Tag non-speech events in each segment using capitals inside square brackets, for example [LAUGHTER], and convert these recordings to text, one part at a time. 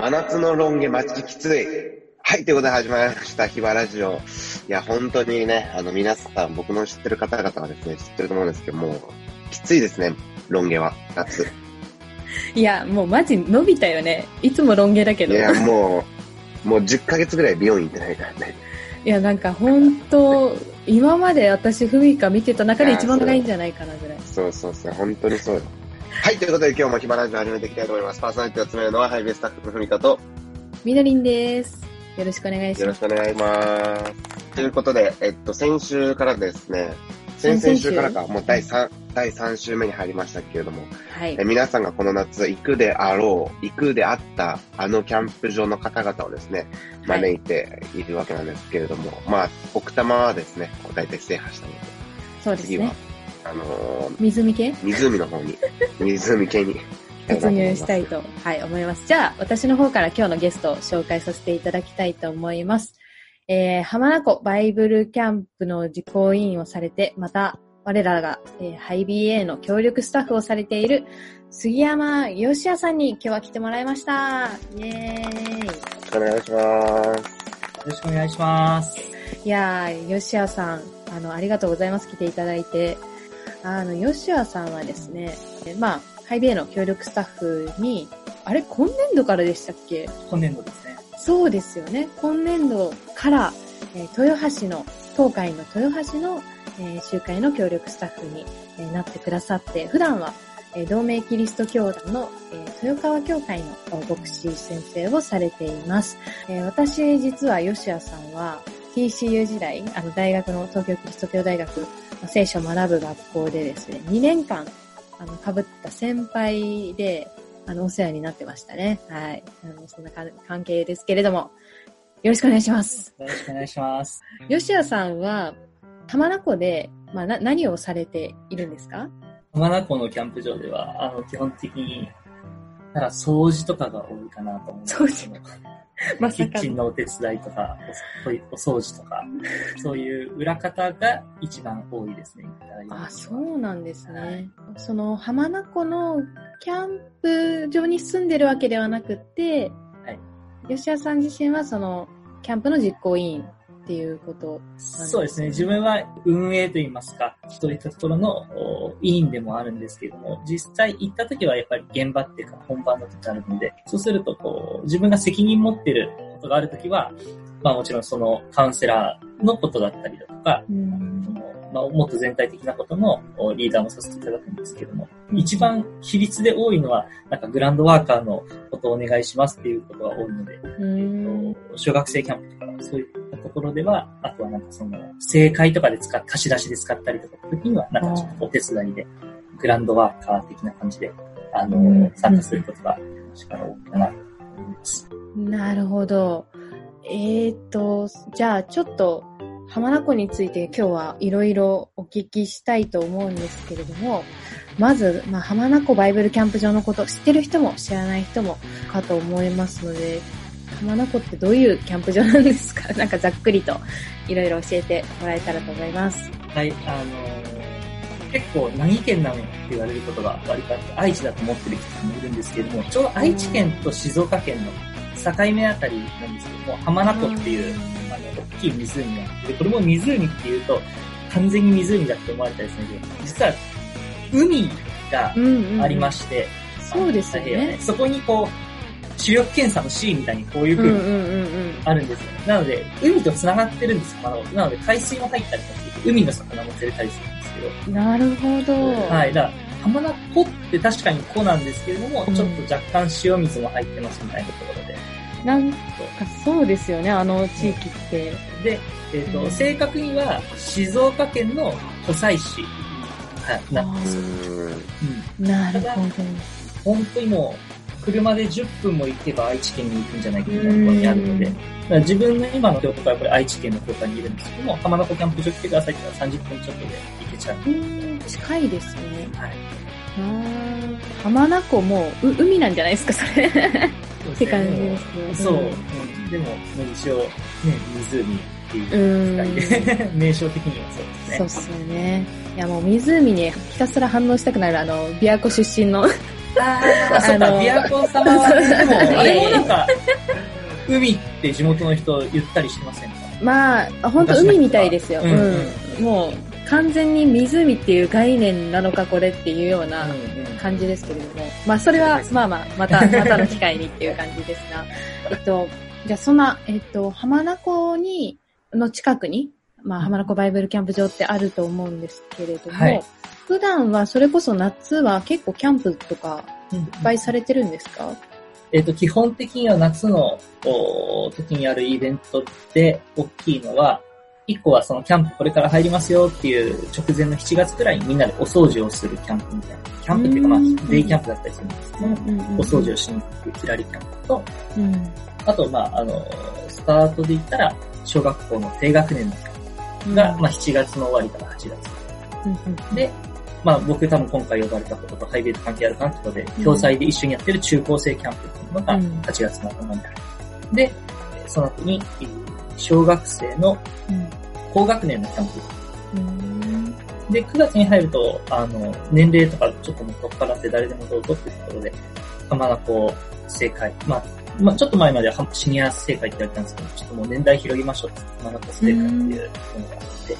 真夏のロン毛マジきつい。はい、ということで始まりました、ヒバラジオ。いや、本当にね、あの、皆さん、僕の知ってる方々はですね、知ってると思うんですけども、きついですね、ロン毛は、夏。いや、もうマジ伸びたよね。いつもロン毛だけど。いや、もう、もう10ヶ月ぐらい美容院行ってないからね。[LAUGHS] いや、なんか本当、今まで私、ふみか見てた中で一番長いんじゃないかなぐらい。そうそうそう、本当にそうよ。はい、ということで今日もヒマラジオ始めていきたいと思います。パーソナリティを務めるのはハイベースタッフのふみかと、みのりんです。よろしくお願いします。よろしくお願いします。ということで、えっと、先週からですね、先々週からか、もう第3、第3週目に入りましたけれども、はい、え皆さんがこの夏行くであろう、行くであったあのキャンプ場の方々をですね、招いているわけなんですけれども、はい、まあ、奥多摩はですね、大体制覇したので、そうですね。次は、あのー、湖系？湖の方に、湖系に。突入したいと、はい、思います。じゃあ、私の方から今日のゲストを紹介させていただきたいと思います。えー、浜名湖バイブルキャンプの実行委員をされて、また、我らが、えー、ハイ BA の協力スタッフをされている杉山義也さんに今日は来てもらいました。イェーイ。よろしくお願いします。よろしくお願いします。いやー、義也さん、あの、ありがとうございます。来ていただいて。あの、吉谷さんはですね、まあ、ハイビエの協力スタッフに、あれ、今年度からでしたっけ？今年度ですね。そうですよね。今年度から、えー、豊橋の、東海の豊橋の、えー、集会の協力スタッフに、えー、なってくださって、普段は、えー、同盟キリスト教団の、えー、豊川教会の牧師先生をされています。えー、私、実は吉谷さんは、TCU 時代、あの、大学の東京キリスト教大学聖書を学ぶ学校でですね、2年間、あの、被った先輩で、あの、お世話になってましたね。はい。あの、そんな関係ですけれども、よろしくお願いします。よろしくお願いします。吉谷さんは、玉名湖で、まあ、な、何をされているんですか？玉名湖のキャンプ場では、あの、基本的に、なんか掃除とかが多いかなと思うんですけど。掃除まキッチンのお手伝いとか、お掃除とか、そういう裏方が一番多いですね。あ、そうなんですね。はい、その浜名湖のキャンプ場に住んでるわけではなくて、はい、吉谷さん自身はそのキャンプの実行委員っていうことそうですね。自分は運営といいますか、そういったところの委員でもあるんですけれども、実際行った時はやっぱり現場っていうか本番の時あるので、そうするとこう、自分が責任持ってることがある時は、まあもちろんそのカウンセラーのことだったりだとか、まあ、もっと全体的なことのリーダーもさせていただくんですけども、一番比率で多いのは、なんかグランドワーカーのことをお願いしますっていうことが多いので、えっと、小学生キャンプとか、そういったところでは、あとはなんかその、正解とかで使っ、貸し出しで使ったりとか時には、なんかちょっとお手伝いで、グランドワーカー的な感じで、あの、参加することが、力多いかなと思います。なるほど。えっ、ー、と、じゃあちょっと、浜名湖について今日はいろいろお聞きしたいと思うんですけれども、まず、まあ、浜名湖バイブルキャンプ場のこと、知ってる人も知らない人もかと思いますので、浜名湖ってどういうキャンプ場なんですか？[LAUGHS] なんかざっくりといろいろ教えてもらえたらと思います。はい、あの、結構何県なのって言われることが割とあって、愛知だと思ってる人もいるんですけれども、ちょうど愛知県と静岡県の境目あたりなんですけども、浜名湖っていう、あの、大きい湖があって、これも湖っていうと、完全に湖だって思われたりするんで、実は、海がありまして、うんうん、そうですね。そこにこう、主力検査の C みたいにこういう風にあるんですよ、ねなので、海と繋がってるんですよ、なので、海水も入ったりとか海の魚も釣れたりするんですけど。なるほど。はい。だから浜名湖って確かに湖なんですけれども、うん、ちょっと若干塩水も入ってますみたいなところで。なんかそうですよね、あの地域って。で、えっ、ー、と、うん、正確には静岡県の湖西市なんですよ。うん、なるほど。本当にもう、車で10分も行けば愛知県に行くんじゃないかみたいなところにあるので、自分の今の京都からこれ愛知県の京都にいるんですけども、浜名湖キャンプ場来てくださいって言ったら30分ちょっとで行けちゃう。うん、近いですね。はい。浜名湖も海なんじゃないですか、それ。って感じですね。そう。うん、でも、一応、ね、湖っていう名称的にはそうですね。そうっすよね。いやもう湖にひたすら反応したくなる、あの、琵琶湖出身のああ、そうか、琵琶湖様はね、でも、あれもなんか、海って地元の人言ったりしませんか？まあ、本当海みたいですよ。うん、うん、もう、完全に湖っていう概念なのかこれっていうような感じですけれども、まあそれはまあまあまた、[LAUGHS] またの機会にっていう感じですが、えっと、じゃあそんな、えっと、浜名湖に、の近くに、まあ浜名湖バイブルキャンプ場ってあると思うんですけれども、はい、普段はそれこそ夏は結構キャンプとかいっぱいされてるんですか、えっ、と、基本的には夏の時にあるイベントで大きいのは、一個はそのキャンプこれから入りますよっていう直前の7月くらいにみんなでお掃除をするキャンプみたいな。キャンプっていうかまあ、デイキャンプだったりするんですけど、お掃除をしに行くキラリキャンプと、あとまあ、あの、スタートで言ったら、小学校の低学年のキャンプが、まあ7月の終わりから8月。で、まあ僕多分今回呼ばれたこととハイベイと関係あるかなってことで、共催で一緒にやってる中高生キャンプっていうのが8月の頭にある。で、その後に、小学生の高学年のキャンプ。で、9月に入ると、あの、年齢とかちょっともっとからって誰でもどうぞっていうところで、浜名湖正解。まあ、まあ、ちょっと前まではシニア正解って言われたんですけど、ちょっともう年代広げましょうって、浜名湖正解っていうものがあって、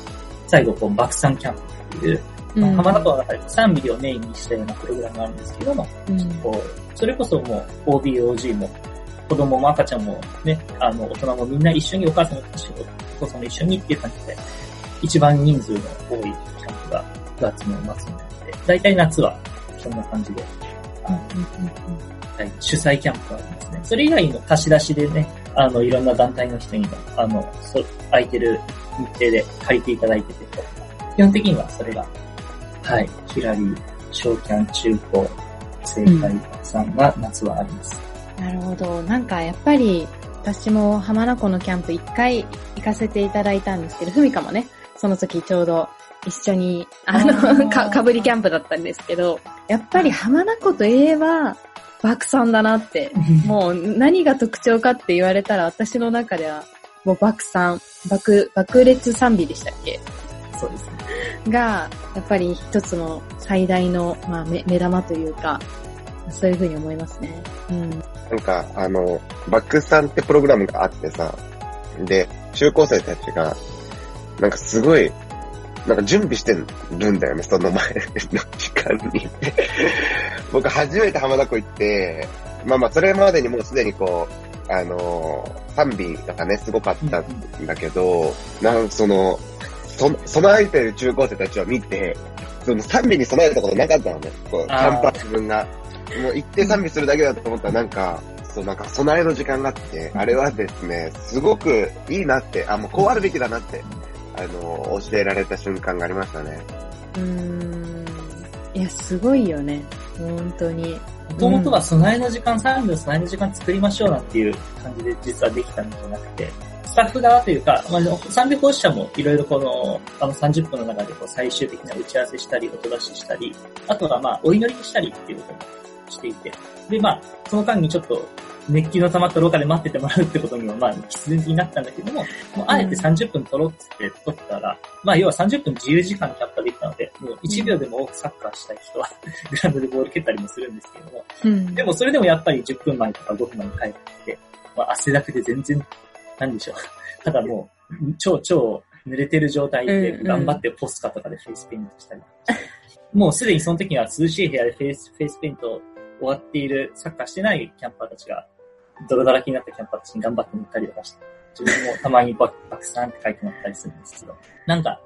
最後、こう、爆散キャンプっていう、まあ、浜名湖の中で3ミリをメインにしたようなプログラムがあるんですけども、うん、こうそれこそもう OB、OG も子供も赤ちゃんもね、あの、大人もみんな一緒にお母さんの仕事、お父さんも一緒にっていう感じで、一番人数の多いキャンプが9月の末になって、だいたい夏はそんな感じで、はい、主催キャンプがありますね。それ以外の貸し出しでね、あの、いろんな団体の人にも、あの、そ空いてる日程で借りていただいてて、基本的にはそれが、はい、ヒラリー、小キャン、中高、正解さんが夏はあります。なるほど。なんかやっぱり、私も浜名湖のキャンプ一回行かせていただいたんですけど、ふみかもね、その時ちょうど一緒に、あの、か、かぶりキャンプだったんですけど、やっぱり浜名湖といえば、爆散だなって、もう何が特徴かって言われたら私の中では、もう爆散、爆、爆裂賛美でしたっけ？そうですね。が、やっぱり一つの最大の、まあ、目玉というか、そういうふうに思いますね。うん。なんか、あの、バックさんってプログラムがあってさ、で、中高生たちが、なんかすごい、なんか準備してるんだよね、その前 [LAUGHS] の時間に。[LAUGHS] 僕初めて浜田湖行って、まあまあそれまでにもうすでにこう、あのー、賛美とかね、すごかったんだけど、なんその、そ、備えてる中高生たちを見て、その賛美に備えたことなかったのね。こう、ちゃんと自分が。もう行って賛美するだけだと思ったらなんか、そうなんか備えの時間があって、あれはですね、すごくいいなって、あ、もうこうあるべきだなって、あの、教えられた瞬間がありましたね。うーん。いや、すごいよね。本当に。もともとは備えの時間、賛美の備えの時間作りましょうなっていう感じで実はできたんじゃなくて、スタッフ側というか、まあ、賛美講師者もいろいろこの、あの30分の中でこう最終的な打ち合わせしたり、音出ししたり、あとはまあ、お祈りしたりっていうこともしていて。で、まあ、その間にちょっと、熱気の溜まった廊下で待っててもらうってことにも、まあ、必然的になったんだけども、もうあえて30分取ろうって取ったら、うん、まあ、要は30分自由時間キャップできたので、もう1秒でも多くサッカーしたい人は、[LAUGHS] グラウンドでボール蹴ったりもするんですけれども、うん、でもそれでもやっぱり10分前とか5分前に帰ってきて、まあ、汗だくで全然、なんでしょう。[LAUGHS] ただもう、超超濡れてる状態で頑張ってポスカとかでフェイスペイントしたり、うんうん、もうすでにその時には涼しい部屋でフェイスフェイスペイント終わっている、サッカーしてないキャンパーたちが、泥だらけになったキャンパーたちに頑張って塗ったりとかして、自分もたまにバックさんって書いてもらったりするんですけど、なんか、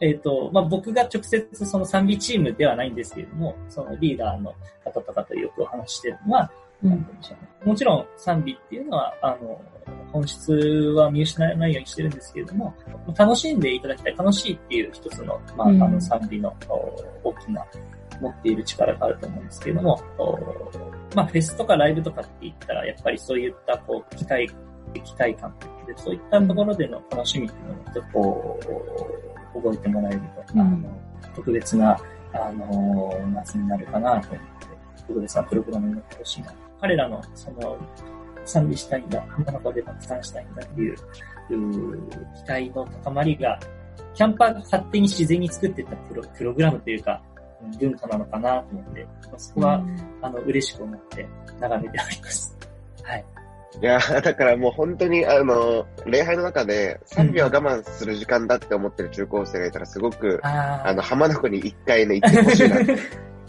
えっ、ー、と、まあ、僕が直接その賛美チームではないんですけれども、そのリーダーの方とかとよくお話してるのは、うん、もちろん賛美っていうのは、あの、本質は見失わないようにしてるんですけれども、楽しんでいただきたい、楽しいっていう一つの、まあ、あの賛美の大きな持っている力があると思うんですけれども、まあ、フェスとかライブとかって言ったら、やっぱりそういった、こう、機械、機械感で、そういったところでの楽しみっていうのを、ちょっとこう、覚えてもらえると、うん、あの特別な、あの、夏になるかなと思って、特別なプログラムになってほしいな。彼らの、その、賛美したいんだ、浜中でたくさんしたいんだっていう、う期待の高まりが、キャンパーが勝手に自然に作ってたプロプログラムというか、文化なのかなと思って、そこは、あの、嬉しく思って眺めております。はい。いや、だからもう本当に、あの、礼拝の中で賛美は我慢する時間だって思ってる中高生がいたらすごく、ああの、浜名湖に一回ね、行ってほしいなって。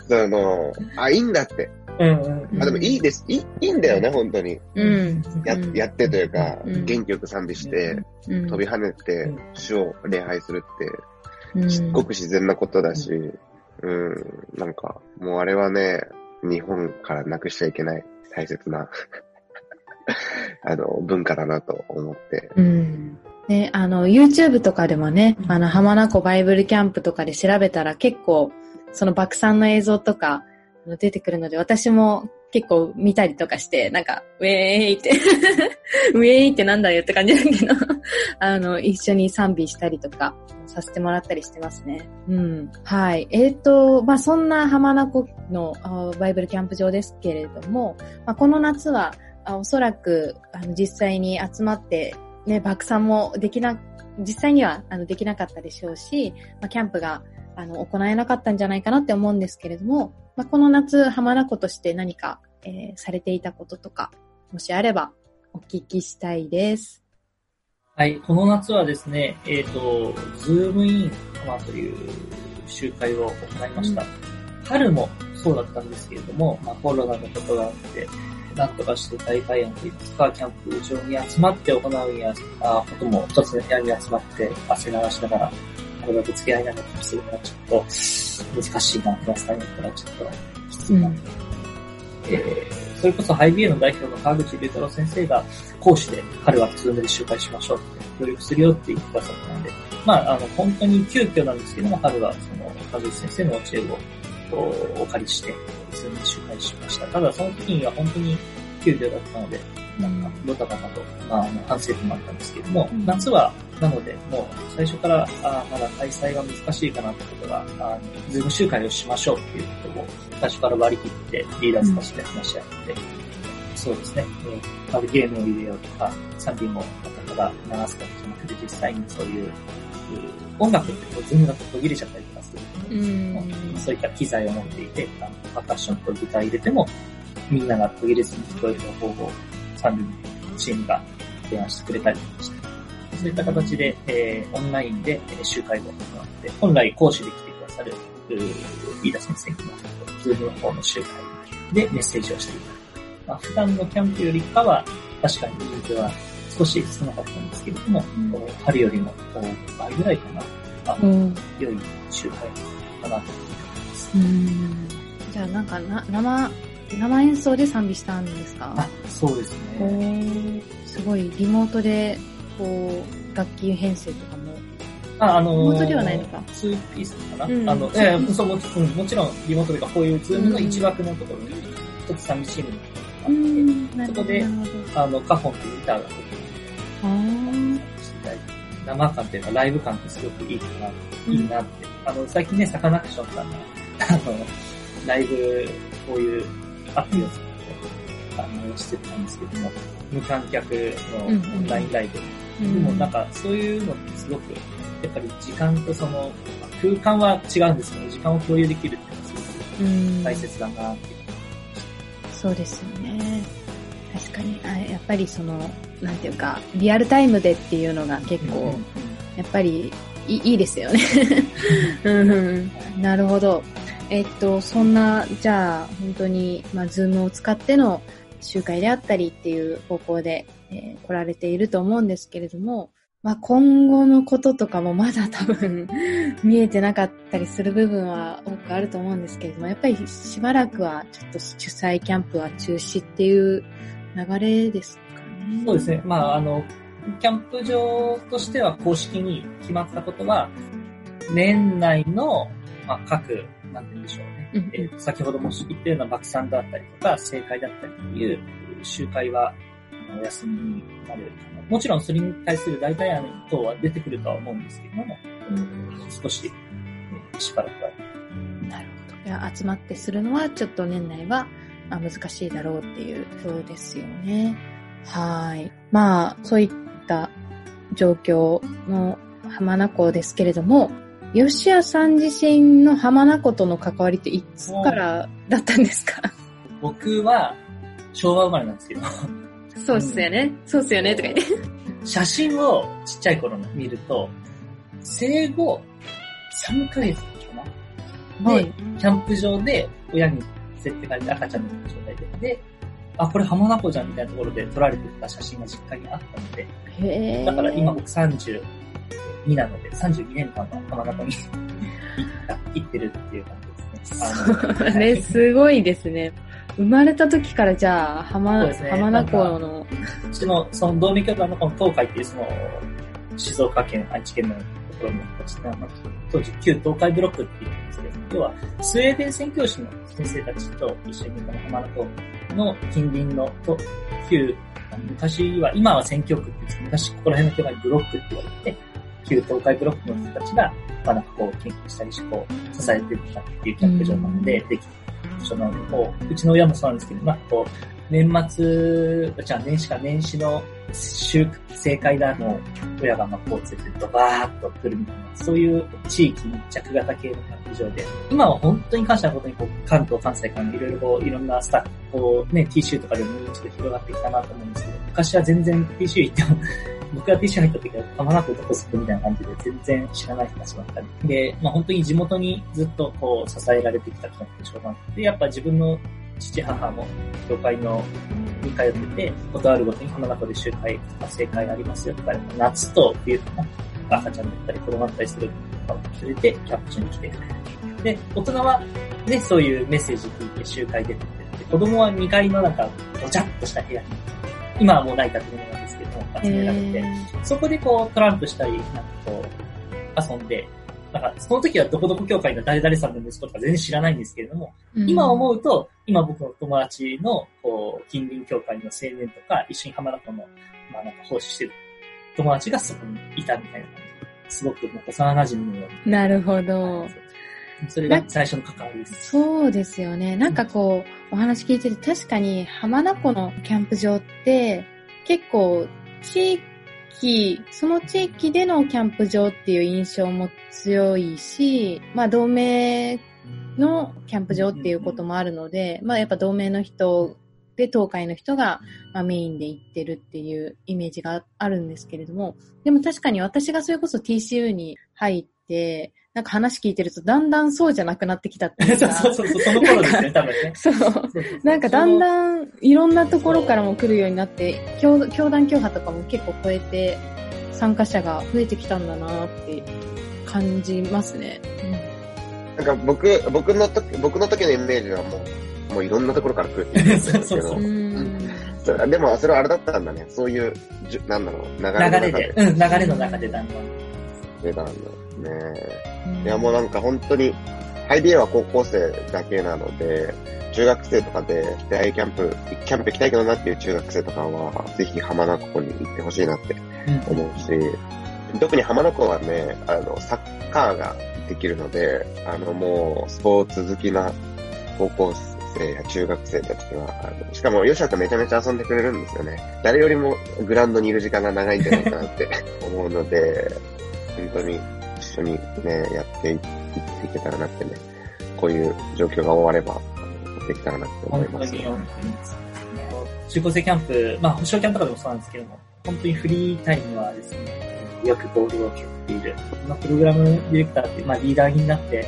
その、あ、いいんだって。うんうん、あでもいいです。いいいいんだよね、本当に。うん、ややってというか、うん、元気よく賛美して、うん、飛び跳ねて、主を礼拝するって、すっごく自然なことだし、うん、なんか、もうあれはね、日本からなくしちゃいけない大切な [LAUGHS] あの、文化だなと思って。うん。ね、あの、YouTube とかでもね、あの、浜名湖バイブルキャンプとかで調べたら結構、その爆散の映像とか出てくるので、私も結構見たりとかして、なんか、ウェーイって [LAUGHS] ウェーイってなんだよって感じだけど [LAUGHS] あの、一緒に賛美したりとかさせてもらったりしてますね。うん。はい。えっ、ー、と、まあ、そんな浜名湖のバイブルキャンプ場ですけれども、まあ、この夏は、あおそらく、あの、実際に集まって、ね、爆散もできな、実際には、あの、できなかったでしょうし、まあ、キャンプが、あの、行えなかったんじゃないかなって思うんですけれども、まあ、この夏、浜名湖として何か、えー、されていたこととか、もしあれば、お聞きしたいです。はい、この夏はですね、えっ、ー、と、ズームイン浜という集会を行いました。うん、春もそうだったんですけれども、まあ、コロナのことがあって、なんとかして大会案といいますか、キャンプ場に集まって行うやあことも一つの部屋に集まって汗流しながら、これだけ付き合いながらするのはちょっと難しいな、クラスターにったらちょっときついな、うん、えー、それこそハイビエの代表の川口龍太郎先生が講師で彼はズームで集会しましょうって協力するよって言ってくださったので、まあ、あの、本当に急遽なんですけども、春はその川口先生の教えをお借りして、普通に集会しました。ただその時には本当に急遽だったので、なんか、ドタバタと、まあ、あの反省点もあったんですけども、うん、夏は、なので、もう最初から、あまだ開催が難しいかなってことが、あズーム集会をしましょうっていうことを、最初から割り切ってリーダーズとして話し合って、うん、そうですね、えー、ゲームを入れようとか、賛美もただ流すかじゃなくて、実際にそういう、音楽ってこうズームだと途切れちゃったりとかすると思うんですけども、そういった機材を持っていて、あのパーカッションとギター入れても、みんなが途切れずに聞こえる方法を賛美チームが提案してくれたりして、そういった形で、えー、オンラインで集会を行って、本来講師で来てくださる飯田先生にも、ズームの方の集会でメッセージをしていただく。まあ、普段のキャンプよりかは、確かに人数は少し少なかったんですけれども、うん、春よりも倍ぐらいかな、あの、うん、良い集会かなと思います。うんじゃあなんかな生、生演奏で賛美したんですか？あ、そうですね。すごい、リモートで、こう、楽器編成とかも。あ、あのー、リモートではないのか。2ピースかな、うん、あの、えー、そうも、うん、もちろん、リモートというか、こういうズームの一枠のところに、一つ寂しいのがあって、うん、そこで、あの、カホンっていうギターが出て生感っていうか、ライブ感ってすごくいいかな、いいなって。あの、最近ね、サカナクションさんが、あの、ライブ、こういうアプリを作って、あの、してたんですけども、無観客のオンラインライブ。でもなんか、そういうのってすごく、やっぱり時間とその、空間は違うんですけど、時間を共有できるっていうのはすごく大切だなって。いう。そうですよね。確かに。あ、やっぱりその、なんていうか、リアルタイムでっていうのが結構、やっぱりいいいですよね。うん、[LAUGHS] なるほど。えっと、そんな、じゃあ、本当に、まあ、ズームを使っての集会であったりっていう方向で、えー、来られていると思うんですけれども、まあ、今後のこととかもまだ多分 [LAUGHS] 見えてなかったりする部分は多くあると思うんですけれども、やっぱりしばらくはちょっと主催キャンプは中止っていう流れですかね。そうですね。まあ、あの、キャンプ場としては公式に決まったことは、年内の、まあ、各、なんて言うんでしょうね。うんえー、先ほども言ったような爆散だったりとか、正解だったりという集会はお休みになるかな。もちろんそれに対する代替案等は出てくるとは思うんですけども、うん、少し、しばらくは。なるほど。いや集まってするのはちょっと年内はまあ、難しいだろうっていうそうですよね。はい。まあ、そういった状況の浜名湖ですけれども、吉谷さん自身の浜名湖との関わりっていつからだったんですか？僕は昭和生まれなんですけど。そうっすよね。そうっすよね、とか言って。写真をちっちゃい頃の見ると、生後3ヶ月かな、はい、で、キャンプ場で親に連れてかれて赤ちゃんの状態で、で、あ、これ浜名湖じゃんみたいなところで撮られてた写真が実家にあったので、へだから今僕32なので、32年間は浜名湖に [LAUGHS] 行ってるっていう感じですね。それすごいですね。生まれた時からじゃあ、浜、ね、浜名湖の。うちの、その同盟協会のこの東海っていうその、静岡県、愛知県のところに当時旧東海ブロックって言うんですけど、要はスウェーデン宣教師の先生たちと一緒にこの浜名湖の近隣のと旧、昔は、今は宣教区って言うんですけど、昔ここら辺の教会ブロックって言われて、旧東海ブロックの人たちが、まあなんかこう研究したりして、こう、支えてきたっていうキャンプ場なので、できその、こう、うちの親もそうなんですけど、なんかこう、年末、じゃあ年始か年始の週、正解だの、親がまあこう連れてドバーッと来るみたいな、そういう地域密着型系のキャンプ場で、今は本当に感謝なことにこう、関東、関西からいろいろこう、いろんなスタッフ、こうね、TC とかでもちょっと広がってきたなと思うんですけど、昔は全然 TC 行っても僕が TC 入った時は、たまなくどこすくみたいな感じで全然知らない人たちばっかり。で、まあ本当に地元にずっとこう支えられてきたキャンプ場なんで、やっぱ自分の父母も教会のに通ってて、ことあるごとに浜名湖で集会、活性会がありますよとか、夏と冬とか、赤ちゃんだったり子供だったりするとかを連れてキャンプ場に来てくれる。で、大人はね、そういうメッセージ聞いて集会出てて、子供は2階のなんか、ごちゃっとした部屋に、今はもうない建物なんですけども、集められて、そこでこうトランプしたり、なんかこう、遊んで、なんか、その時はどこどこ協会の誰々さんの息子とか全然知らないんですけれども、うん、今思うと、今僕の友達の、こう、近隣協会の青年とか、一緒に浜田湖の、まあなんか奉仕してる友達がそこにいたみたいな感じ。すごくもう幼馴染のような。なるほど。それが最初の関わりです。そうですよね。なんかこう、お話聞いてて確かに浜名湖のキャンプ場って結構地域、その地域でのキャンプ場っていう印象も強いし、まあ同盟のキャンプ場っていうこともあるので、まあやっぱ同盟の人で東海の人が、まあ、メインで行ってるっていうイメージがあるんですけれども、でも確かに私がそれこそ TCU に入って、なんか話聞いてると、だんだんそうじゃなくなってきたっていうか。[LAUGHS] そうそうそう、その頃ですね、多分ね。[LAUGHS] そう。なんかだんだんいろんなところからも来るようになって、教教団教派とかも結構超えて、参加者が増えてきたんだなって感じますね。うん、なんか僕、僕の時、僕の時のイメージはもう、もういろんなところから来るって言うんですけど。でも、それはあれだったんだね。そういう、じなんだろう、流れの中で。流れで、うん、流れの中でだんだん。出たんだね。いや、もうなんか本当に、ハイビエは高校生だけなので、中学生とかで出会いキャンプ、キャンプ行きたいけどなっていう中学生とかは、ぜひ浜名湖に行ってほしいなって思うし、うん、特に浜名湖はね、あの、サッカーができるので、あの、もう、スポーツ好きな高校生や中学生たちは、あのしかも、吉くめちゃめちゃ遊んでくれるんですよね。誰よりもグラウンドにいる時間が長いんじゃないかなって思うので、本当に一緒にね、やっていっていけたらなってね、こういう状況が終われば、できたらなって思います、ね。中高生キャンプ、まあ、保証キャンプとかでもそうなんですけども、本当にフリータイムはですね、よくボールを蹴っている。まあ、プログラムディレクターって、まあ、リーダーになって、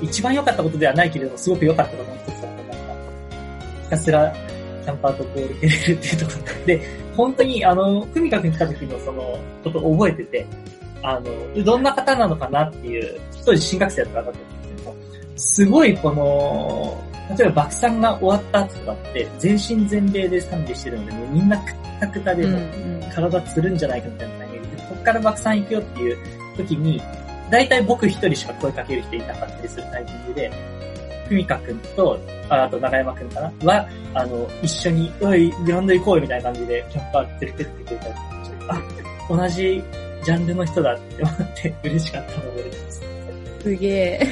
一番良かったことではないけれども、すごく良かったことの一つだったなんか、ひたすらキャンパーとボール蹴れるっていうところで、本当に、あの、ふみかくん来た時のその、ことを覚えてて、あの、どんな方なのかなっていう、当時新学生だった方だったんです。けども、すごいこの、例えば爆散が終わった後とかって、全身全霊で賛美してるので、もうみんなくったくたでも体つるん。じゃないかみたいなタイミングで、こっから爆散行くよっていう時に、大体僕一人しか声かける人いなかったりするタイミングで、ふみかくんと、ああと長山くんかなは、あの、一緒に、おい、グラウンド行こうよみたいな感じで、キャンパー連れてってくれたりあ、同じジャンルの人だって思って嬉しかったのを覚えてます。すげえ。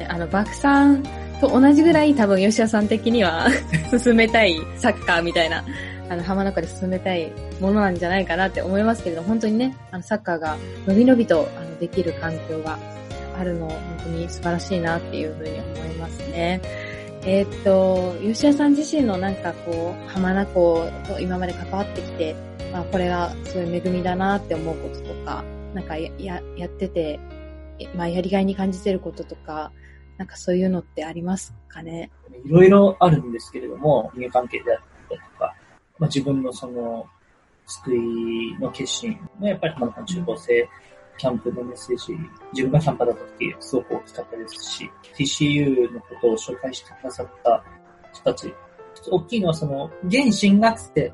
[LAUGHS] あの、爆散と同じぐらい多分吉田さん的には [LAUGHS] 進めたいサッカーみたいな、あの、浜中で進めたいものなんじゃないかなって思いますけれど、本当にね、あの、サッカーが伸び伸びとあのできる環境があるの、本当に素晴らしいなっていうふうに思いますね。えー、っと、吉田さん自身のなんかこう、浜名湖と今まで関わってきて、まあこれがすごいう恵みだなって思うこととか、なんかや、やってて、まあやりがいに感じてることとか、なんかそういうのってありますかね？いろいろあるんですけれども、人間関係であったりとか、まあ自分のその、救いの決心がやっぱり浜名中高生キャンプのメッセージ、自分がキャンパーだった時、すごく大きかったですし、TCU のことを紹介してくださった人たち、大きいのはその、現進学生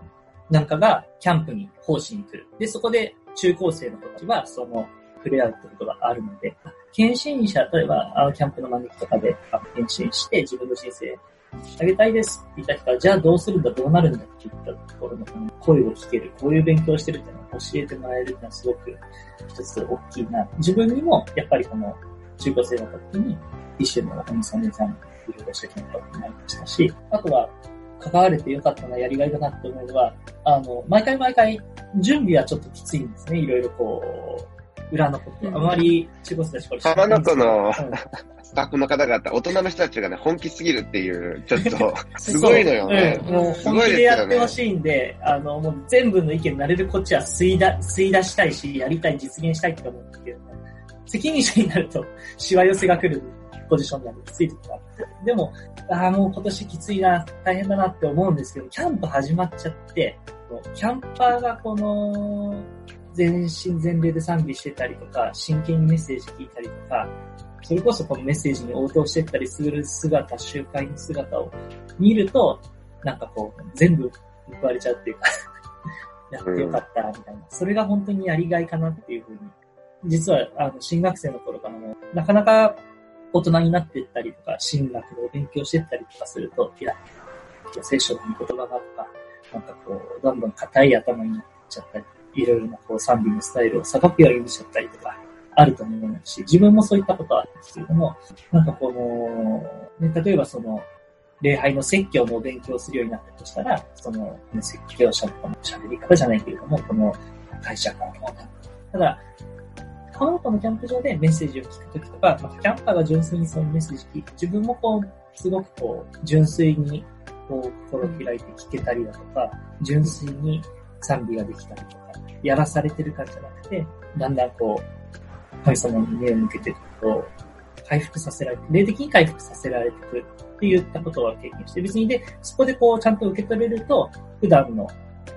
なんかがキャンプに奉仕に来る。で、そこで中高生の子たちは、その、触れ合うってことがあるので、検診者、例えば、あの、キャンプの招きとかで、検診して自分の人生あげたいですって言った人は、じゃあどうするんだ、どうなるんだって言ったところの声を聞ける、こういう勉強してるっていうのを教えてもらえるっていうのはすごく一つ大きいな。自分にも、やっぱりこの中高生の時に、一種のお兄さん、お姉さん、いろいろしたことになりましたし、あとは、関われてよかったな、やりがいだなって思うのは、あの、毎回毎回、準備はちょっときついんですね。いろいろこう、裏のこと。あまり中高生たちこれ知らない。浜の、スタッフの方々、大人の人たちがね、本気すぎるっていう、ちょっと、[LAUGHS] すごいのよね。うん、もう本気でやってほしいんで、あの、もう全部の意見なるべくこっちは吸いだ、吸い出したいし、やりたい、実現したいって思うんですけど、責任者になると、しわ寄せが来るポジションなんできつい時があって。でも、ああ、もう今年きついな、大変だなって思うんですけど、キャンプ始まっちゃって、キャンパーがこの、全身全霊で賛美してたりとか、真剣にメッセージ聞いたりとか、それこそこのメッセージに応答してったりする姿、集会の姿を見ると、なんかこう、全部報われちゃうっていうか [LAUGHS] やってよかった、みたいな。それが本当にやりがいかなっていうふうに。実は、あの、新学生の頃からも、なかなか大人になっていったりとか、進学を勉強していったりとかすると、いや、聖書の言葉がとか、なんかこう、どんどん硬い頭になっちゃったり、いろいろなこう賛美のスタイルをさばくようにしちゃったりとか、あると思うし、自分もそういったことはあるんですけれども、なんかこの、ね、例えばその、礼拝の説教も勉強するようになったとしたら、その、ね、説教者とかの喋り方じゃないけれども、この会社からの、ただ、カナダのキャンプ場でメッセージを聞くときとか、まあ、キャンパーが純粋にそういうメッセージ聞いて、自分もこう、すごくこう、純粋に、こう、心開いて聞けたりだとか、純粋に賛美ができたりとか、やらされてるからじゃなくて、だんだんこう、神様に目を向けていくと、回復させられて、霊的に回復させられてくるって言ったことは経験して、別にで、そこでこうちゃんと受け取れると、普段の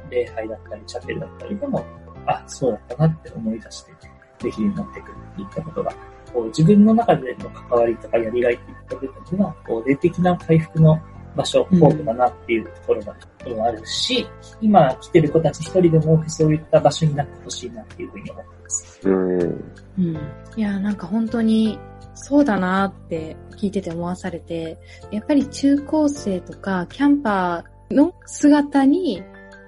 礼拝だったり、チャペルだったりでも、あ、そうだったなって思い出して、できるようになってくるっていったことが、こう自分の中での関わりとかやりがいっていった部分は、こう霊的な回復の場所、フォームだなっていうところがあるし、うん、今来てる子たち一人でも多くそういった場所になってほしいなっていうふうに思ってます。うん。うん。いや、なんか本当に、そうだなって聞いてて思わされて、やっぱり中高生とかキャンパーの姿に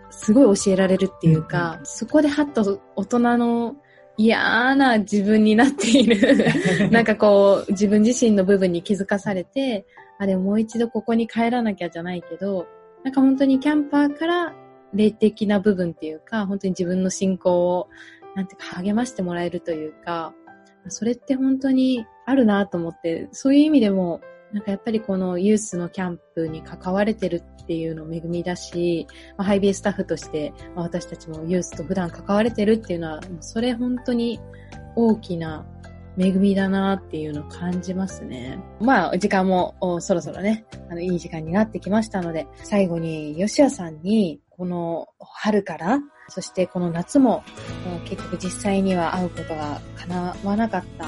すごい教えられるっていうか、うん、そこではっと大人の嫌な自分になっている。[LAUGHS] なんかこう、自分自身の部分に気づかされて、あ、でももう一度ここに帰らなきゃじゃないけど、なんか本当にキャンパーから霊的な部分っていうか、本当に自分の信仰を、なんていうか励ましてもらえるというか、それって本当にあるなと思って、そういう意味でも、なんかやっぱりこのユースのキャンプに関われてるっていうの恵みだし、まあ、ハイビースタッフとして、まあ、私たちもユースと普段関われてるっていうのは、それ本当に大きな恵みだなっていうのを感じますね。まあ、時間もそろそろね、あの、いい時間になってきましたので、最後に、吉谷さんに、この春から、そしてこの夏も、結局実際には会うことが叶わなかった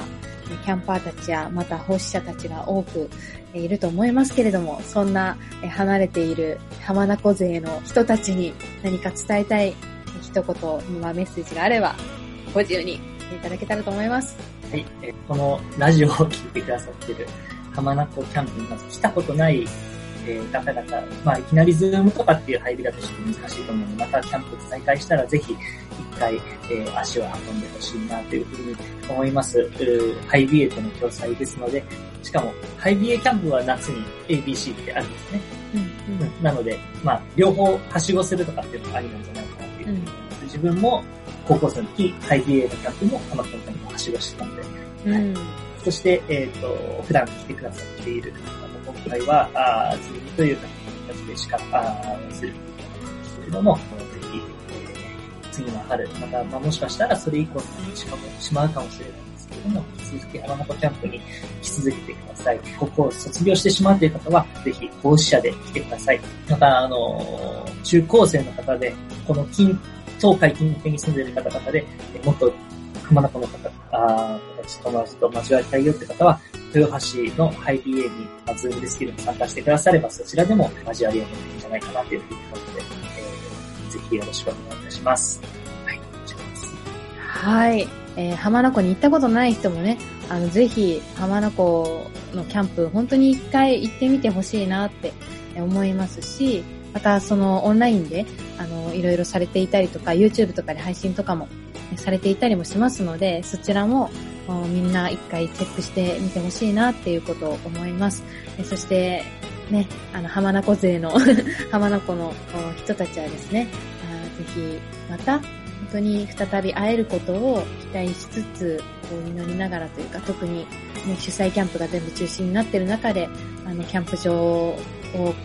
キャンパーたちや、また奉仕者たちが多くいると思いますけれども、そんな離れている浜名湖勢の人たちに何か伝えたい一言、には、メッセージがあれば、ご自由にいただけたらと思います。はい、このラジオを聞いてくださってる浜名湖キャンプにまず来たことないえー、方々、まあ、いきなりズームとかっていう入り方ちょっと難しいと思うので、またキャンプ再開したらぜひ、一回、えー、足を運んでほしいなというふうに思います。 hi-b.a.との共催ですので、しかも、 hi-b.a.キャンプは夏に ABC ってあるんですね。うんうん、なので、まあ、両方はしごするとかっていうのがありなんじゃないかなっていう、うん、自分も高校生の時、 hi-b.a.のキャンプも鎌倉にもはしごしてたので、はい、そして、えっ、ー、と、普段来てくださっている今回は、あズームという形でしか、あするんですけれども、ぜひ、えー、次の春、また、まあ、もしかしたらそれ以降にしかもしまうかもしれないんですけれども、引き続き浜名湖キャンプに来続けてください。ここを卒業してしまうという方は、ぜひ、奉仕者で来てください。また、あの、中高生の方で、この近、東海近辺に住んでいる方々で、もっと浜名湖の方、あ友達と交わりたいよって方は、豊橋のハイ BA に、まあ、ズームですけども参加してくだされば、そちらでも交わりを持っていいんじゃないかなというふうに思うので、えー、ぜひよろしくお願いいたします。はい、以上です。はい。えー、浜名湖に行ったことない人もね、あの、ぜひ、浜名湖のキャンプ、本当に一回行ってみてほしいなって思いますし、また、その、オンラインで、あの、いろいろされていたりとか、YouTube とかで配信とかもされていたりもしますので、そちらもみんな一回チェックしてみてほしいなっていうことを思います。そして、ね、あの、浜名湖勢の [LAUGHS] 浜名湖の人たちはですね、ぜひまた本当に再び会えることを期待しつつ、こう祈りながらというか、特に、ね、主催キャンプが全部中止になっている中で、あの、キャンプ場を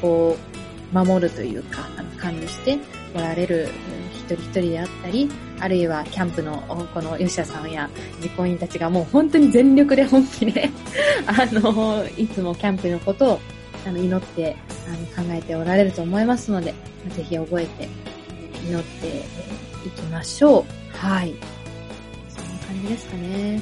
こう、守るというか、あの管理しておられる一人一人であったり、あるいはキャンプのこの吉田さんや実行委員たちがもう本当に全力で本気で [LAUGHS] あの、いつもキャンプのことをあの祈ってあの考えておられると思いますので、ぜひ覚えて祈っていきましょう。はい。そんな感じですかね。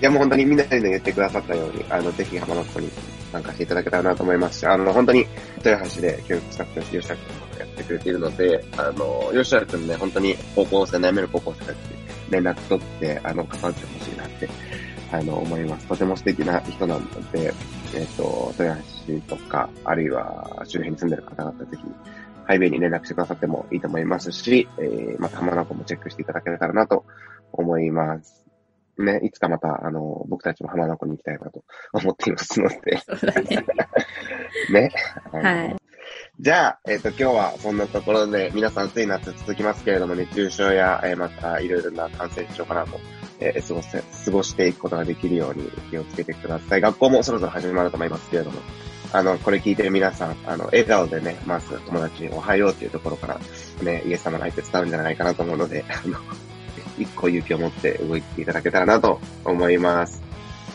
いやもう本当にみんなで言ってくださったように、あの、ぜひ浜松湖に参加していただけたらなと思いますし、あの、本当に、豊橋で教育スタッフとして吉田君もやってくれているので、あの、吉田君ね、本当に高校生、悩める高校生たちに連絡取って、あの、関わってほしいなって、あの、思います。とても素敵な人なので、えっ、ー、と、豊橋とか、あるいは周辺に住んでる方々、ぜひ、ハイウェイに連絡してくださってもいいと思いますし、えー、また浜名湖もチェックしていただけたらなと思います。ね、いつかまた、あの、僕たちも浜名湖に行きたいなと [LAUGHS] 思っていますので。ね。[LAUGHS] ね。はい。じゃあ、えっ、ー、と、今日はそんなところで、皆さん暑い夏続きますけれども、熱中症や、えー、また、いろいろな感染症かなと、えー、過ごせ、過ごしていくことができるように気をつけてください。学校もそろそろ始まると思いますけれども、あの、これ聞いてる皆さん、あの、笑顔でね、まず友達におはようっていうところから、ね、イエス様の相手伝うんじゃないかなと思うので、あの、一個勇気を持って動いていただけたらなと思います。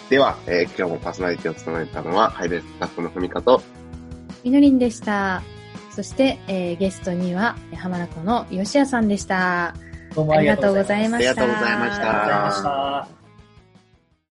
では、えー、今日もパーソナリティを務めたのは、ハイベーススタッフのふみかと、みのりんでした。そして、えー、ゲストには、浜名湖の吉谷さんでした。どうもありがとうございました。ありがとうございました。ありがとうございました。